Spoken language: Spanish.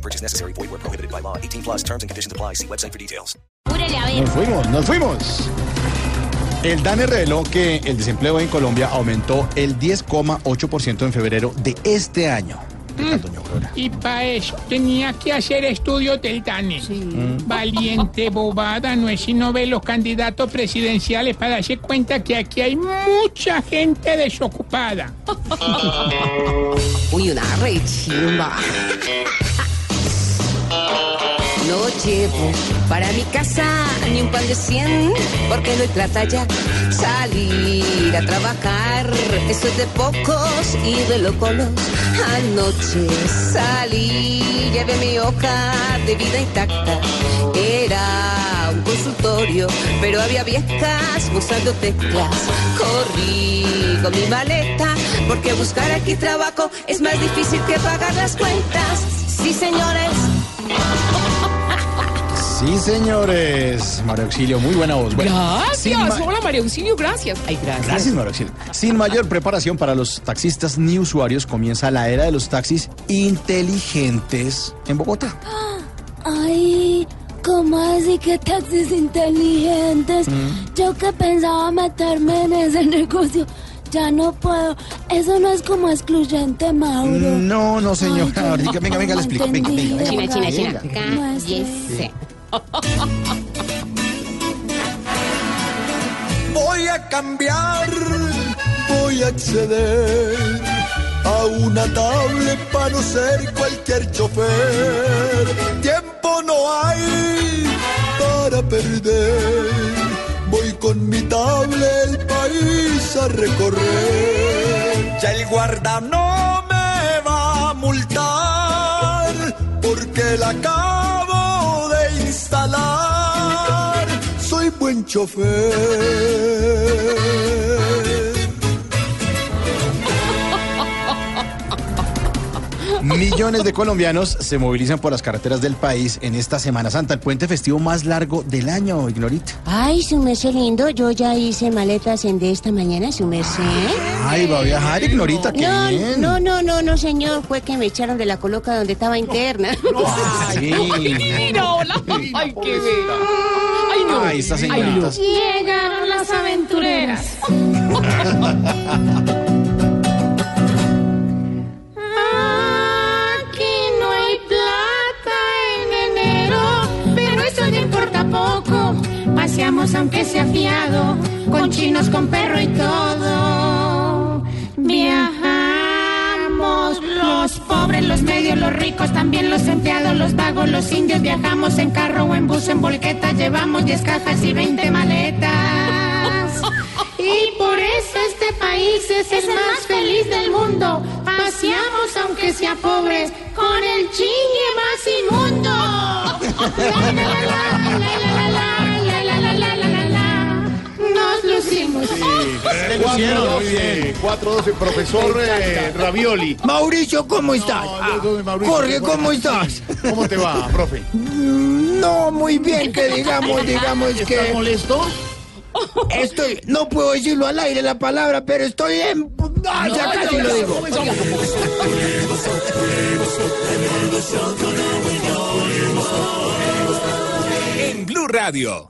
No purchase necessary. Void where prohibited by law. 18 plus terms and conditions apply. See website for details. Nos fuimos, nos fuimos. El DANE reveló que el desempleo en Colombia aumentó el 10,8% en febrero de este año. Ricardo Ñorrola. Y para eso tenía que hacer estudios del DANE. Valiente bobada, no es sino ver los candidatos presidenciales para darse cuenta que aquí hay mucha gente desocupada. Uy, una re chimba. No llevo para mi casa ni un pan de cien, porque no hay plata ya. Salir a trabajar, eso es de pocos y de locos. Anoche salí, llevé mi hoja de vida intacta. Era un consultorio, pero había viejas usando teclas. Corrí con mi maleta, porque buscar aquí trabajo es más difícil que pagar las cuentas. Sí, señores. Sí, señores. María Auxilio, muy buena voz. Bueno, Gracias. Hola, María Auxilio, gracias. Ay, gracias. Gracias, María Auxilio. Sin mayor preparación para los taxistas ni usuarios, comienza la era de los taxis inteligentes en Bogotá. Ay, ¿cómo así que taxis inteligentes? Yo que pensaba meterme en ese negocio, ya no puedo. Eso no es como excluyente, Mauro. No, no, señora. Ay, Ahorita, venga, venga, le explico. Venga, venga, venga. China, China, China. No es Cállese. Voy a cambiar, voy a acceder a una tablet para no ser cualquier chofer. Tiempo no hay para perder. Voy con mi tablet el país a recorrer. Ya el guarda buen chofer. Millones de colombianos se movilizan por las carreteras del país en esta Semana Santa, el puente festivo más largo del año, Ignorita. Ay, su merced lindo, yo ya hice maletas en de esta mañana, su merced. Ay, va a viajar, Ignorita, qué No, bien. no, no, no, no, señor, fue que me echaron de la coloca donde estaba interna. Sí. Mira, hola. Ay, qué bella. Ay, no. Ay, esta Ay, señorita. no. Llegaron las aventureras. Aquí no hay plata en enero, pero eso no importa poco. Paseamos aunque sea fiado, con chinos, con perro y todo. Los medios, los ricos, también los empleados, los vagos, los indios. Viajamos en carro o en bus, en volqueta, llevamos 10 cajas y 20 maletas. Y por eso este país es el más feliz del mundo. Paseamos aunque sea pobres con el chingue más inmundo. La, la, la, la, la, la, la, la, Nos lucimos. 412, 412, profesor eh, Ravioli. Mauricio, ¿cómo estás? No, no, no, Mauricio, Jorge, ¿cómo ¿cómo estás? ¿Cómo te va, profe? No, muy bien, que digamos, digamos ¿Estás que molesto? estoy, no puedo decirlo al aire la palabra, pero estoy en... Ah, ya casi lo digo. En Blue Radio.